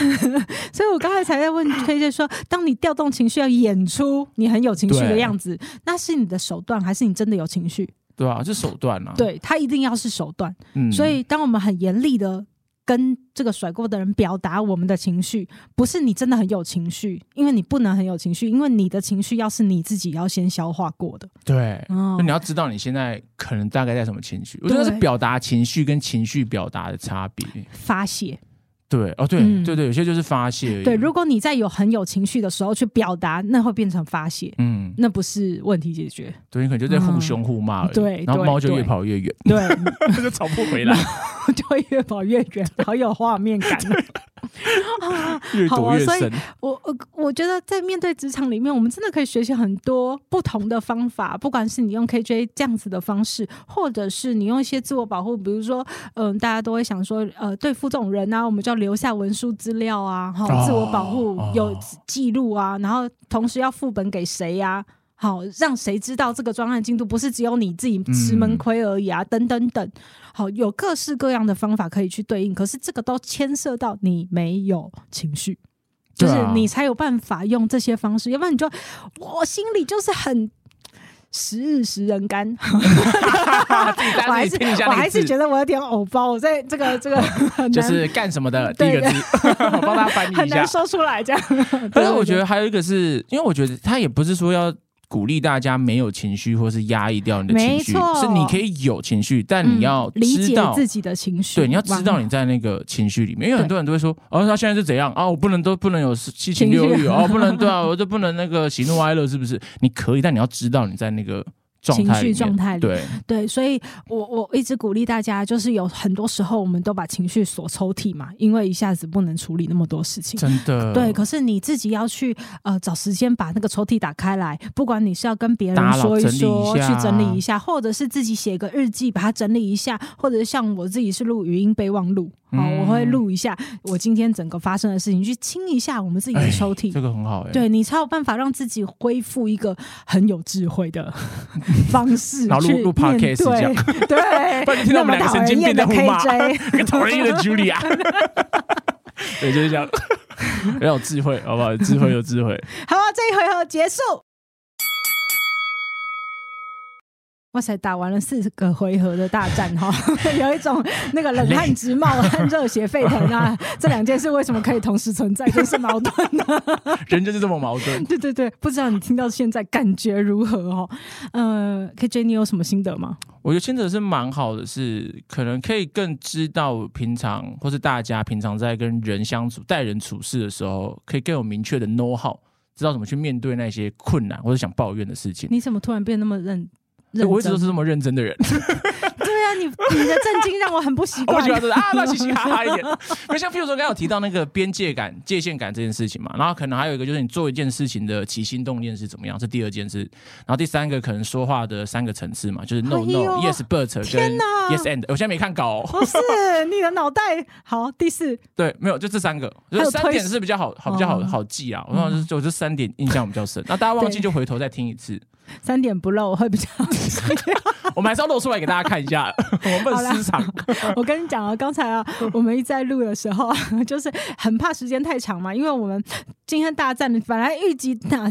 所以我刚才才在问 KJ 说，当你调动情绪要演出你很有情绪的样子，那是你的手段，还是你真的有情绪？对啊，是手段啊。对，他一定要是手段。嗯，所以当我们很严厉的。跟这个甩锅的人表达我们的情绪，不是你真的很有情绪，因为你不能很有情绪，因为你的情绪要是你自己要先消化过的。对，那你要知道你现在可能大概在什么情绪，我觉得是表达情绪跟情绪表达的差别。发泄。对哦，对、嗯、对对，有些就是发泄。对，如果你在有很有情绪的时候去表达，那会变成发泄。嗯，那不是问题解决。对，你可能就在互凶互骂而已。对、嗯，然后猫就越跑越远。对，就跑不回来，就会越跑越远，好有画面感。越躲越深。好啊，所以我我我觉得在面对职场里面，我们真的可以学习很多不同的方法。不管是你用 KJ 这样子的方式，或者是你用一些自我保护，比如说，嗯、呃，大家都会想说，呃，对付这种人啊，我们就要留下文书资料啊，好，自我保护有记录啊，然后同时要副本给谁呀、啊？好，让谁知道这个专案进度不是只有你自己吃闷亏而已啊？嗯、等等等，好，有各式各样的方法可以去对应，可是这个都牵涉到你没有情绪，就是你才有办法用这些方式，要不然你就我心里就是很时日时人干，我还是我还是觉得我有点偶包，我在这个这个就是干什么的第一个字，我帮他翻译一下，很难说出来这样。但是我觉得还有一个是因为我觉得他也不是说要。鼓励大家没有情绪，或是压抑掉你的情绪，是你可以有情绪，但你要知道自己的情绪。对，你要知道你在那个情绪里面，因为很多人都会说：“哦，他现在是怎样啊？我不能都不能有七情六欲哦，不能对啊，我就不能那个喜怒哀乐，是不是？你可以，但你要知道你在那个。”情绪状态里，对对，所以我我一直鼓励大家，就是有很多时候，我们都把情绪锁抽屉嘛，因为一下子不能处理那么多事情。真的，对。可是你自己要去呃找时间把那个抽屉打开来，不管你是要跟别人说一说，去整理一下，或者是自己写个日记把它整理一下，或者是像我自己是录语音备忘录。好，我会录一下我今天整个发生的事情，去清一下我们自己的抽屉。这个很好哎，对，你才有办法让自己恢复一个很有智慧的 方式。然后录录 podcast 对对，不然你听到我们两个神经病的 KJ，跟 讨人厌的 Julia，对，就是这样，很有智慧，好不好？智慧有智慧。好，这一回合结束。哇塞！打完了四个回合的大战哈，有一种那个冷汗直冒、热血沸腾啊！这两件事为什么可以同时存在？真是矛盾呢？人就是这么矛盾。对对对，不知道你听到现在感觉如何哦？呃，KJ，你有什么心得吗？我觉得心得是蛮好的，是可能可以更知道平常或是大家平常在跟人相处、待人处事的时候，可以更有明确的 know how，知道怎么去面对那些困难或者想抱怨的事情。你怎么突然变那么认？我一直都是这么认真的人。对啊，你你的震惊让我很不习 惯。我喜欢就是啊，那嘻嘻哈哈一点。那像譬如说，刚刚有提到那个边界感、界限感这件事情嘛，然后可能还有一个就是你做一件事情的起心动念是怎么样，是第二件事。然后第三个可能说话的三个层次嘛，就是 no no、哎、yes but 跟 yes and。我现在没看稿、哦。不是你的脑袋好。第四对，没有就这三个，就三点是比较好好比较好好记啊。我说就就这三点印象比较深。那大家忘记就回头再听一次。三点不露会比较。我们还是要露出来给大家看一下，我们私藏。我跟你讲啊，刚才啊，我们一在录的时候，就是很怕时间太长嘛，因为我们今天大战本来预计打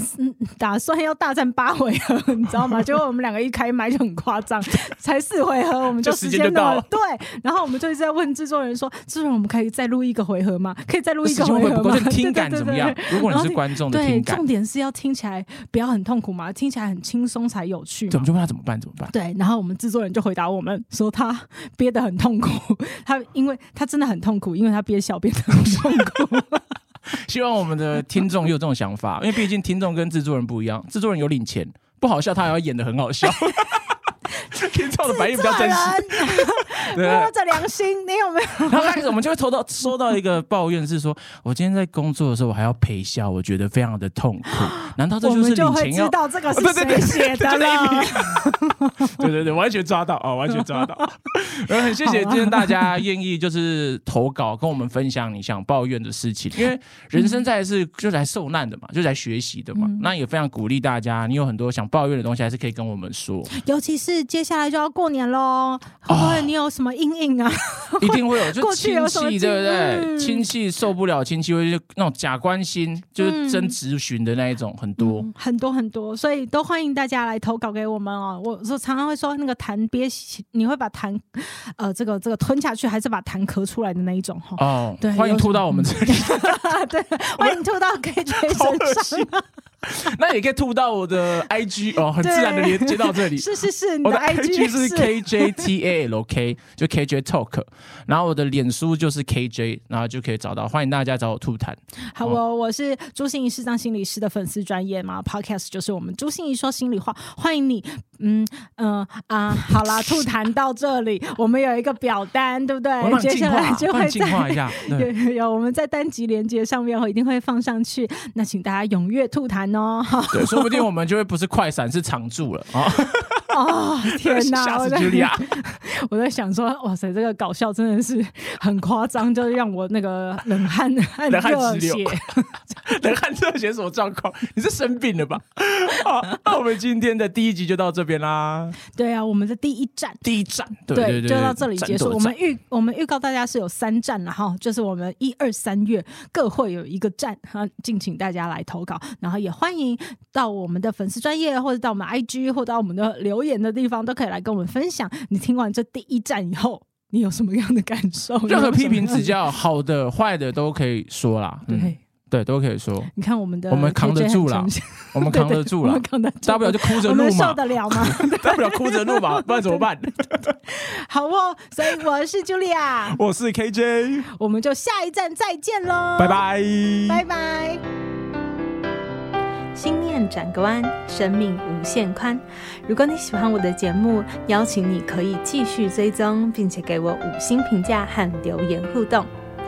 打算要大战八回合，你知道吗？结果我们两个一开麦就很夸张，才四回合我们就时间到了。对，然后我们就一直在问制作人说：“制作人，我们可以再录一个回合吗？可以再录一个回合吗？”听感怎么样？如果你是观众的听感，对，重点是要听起来不要很痛苦嘛，听起来很轻松才有趣。怎么就问他怎么办？怎么办？对，然后我们制作人就回答我们说他憋得很痛苦，他因为他真的很痛苦，因为他憋笑憋得很痛苦。希望我们的听众也有这种想法，因为毕竟听众跟制作人不一样，制作人有领钱，不好笑他也要演得很好笑。听众的反应比较真实，摸着良心，你有没有？然后开始我们就会收到收到一个抱怨，是说我今天在工作的时候我还要陪笑，我觉得非常的痛苦。难道这就是领钱要？知道这个是谁写的了？对对对，完全抓到哦，完全抓到。然后很谢谢今天大家愿意就是投稿跟我们分享你想抱怨的事情，因为人生在世就是来受难的嘛，就是来学习的嘛。那也非常鼓励大家，你有很多想抱怨的东西，还是可以跟我们说，尤其是接下来就要过年喽，会不会你有什么阴影啊？一定会有，就亲戚对不对？亲戚受不了，亲戚会就那种假关心，就是真咨询的那一种，很多很多很多，所以都欢迎大家来投稿给我们哦。我说常常会说那个痰憋，你会把痰呃这个这个吞下去，还是把痰咳出来的那一种哈？哦，对，欢迎吐到我们这里，对，欢迎吐到 KJ 身上。那也可以吐到我的 IG 哦，很自然的连接到这里。是是是，我的 IG 是 KJTALK，就 KJ Talk。然后我的脸书就是 KJ，然后就可以找到。欢迎大家找我吐痰。好，我我是朱心怡视障心理师的粉丝专业嘛，Podcast 就是我们朱心怡说心里话。欢迎你，嗯嗯啊，好啦，吐痰到这里，我们有一个表单，对不对？接下来就会在 有有我们在单集连接上面，我一定会放上去。那请大家踊跃吐痰。哦，对，说不定我们就会不是快闪，是常驻了啊！哦，天哪！吓死茱莉亚！我在想说，哇塞，这个搞笑真的是很夸张，就是让我那个冷汗、冷汗直流。冷汗热血什么状况？你是生病了吧？好，那我们今天的第一集就到这边啦。对啊，我们的第一站，第一站，对对对，就到这里结束。我们预我们预告大家是有三站了哈，就是我们一二三月各会有一个站哈，敬请大家来投稿，然后也欢迎到我们的粉丝专业，或者到我们 IG，或者到我们的留言的地方，都可以来跟我们分享。你听完这第一站以后，你有什么样的感受？任何批评指教，好的、坏的都可以说啦。对。嗯对，都可以说。你看我们的，我们扛得住了，我们扛得住了，大不了就哭着录嘛。我们受得了吗？大不了哭着录嘛，不然怎么办？好哦，所以我是 Julia，，我是 KJ，我们就下一站再见喽，拜拜，拜拜。心念转个弯，生命无限宽。如果你喜欢我的节目，邀请你可以继续追踪，并且给我五星评价和留言互动。